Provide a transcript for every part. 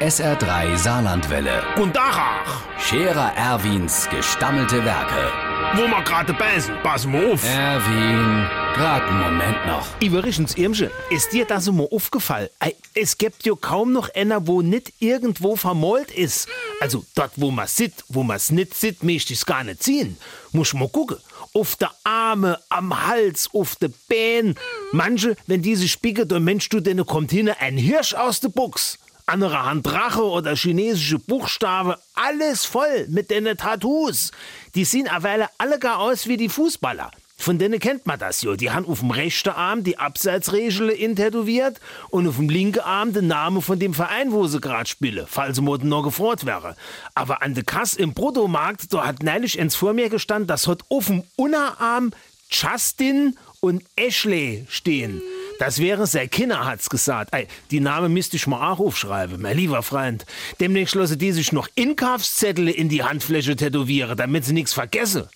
SR3 Saarlandwelle. Und Dachach, Scherer Erwins gestammelte Werke. wo wir gerade beißen, pass mal auf. Erwin, grad einen Moment noch. Übrigens, Irmsche, ist dir das mal aufgefallen? Ei, Es gibt ja kaum noch einer, wo nicht irgendwo vermalt ist. Also dort, wo man sieht, wo man's nicht sieht, möchte ich's gar nicht ziehen. Muss mal gucken. Auf der Arme, am Hals, auf der Bein. Manche, wenn diese Spiegel, der Mensch, du denn kommt hin, ein Hirsch aus der Buchs. Andere Hand Drache oder chinesische Buchstabe, alles voll mit den Tattoos. Die sehen aber alle gar aus wie die Fußballer. Von denen kennt man das ja. Die haben auf dem rechten Arm die Abseitsregel intätowiert und auf dem linken Arm den Namen von dem Verein, wo sie gerade spielen, falls sie morgen noch gefroren wäre. Aber an der Kasse im Bruttomarkt, da hat neulich eins vor mir gestanden, das hat auf dem Unterarm Justin und Ashley stehen. Das wäre sein Kinder, hat's gesagt. Ey, die Namen müsste ich mal auch aufschreiben, mein lieber Freund. Demnächst lassen die sich noch Inkaufszettel in die Handfläche tätowieren, damit sie nichts vergessen.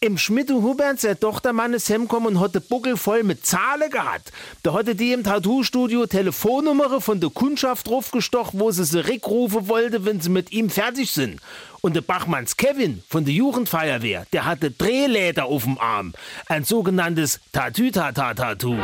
Im Schmidt Hubert, sein Tochtermann ist heimgekommen und hat den Buckel voll mit Zahlen gehabt. Da hatte die im Tattoo-Studio Telefonnummer von der Kundschaft draufgestochen, wo sie sie rückrufen wollte, wenn sie mit ihm fertig sind. Und der Bachmanns Kevin von der Jugendfeuerwehr, der hatte Drehläder auf dem Arm. Ein sogenanntes Tatütata-Tattoo.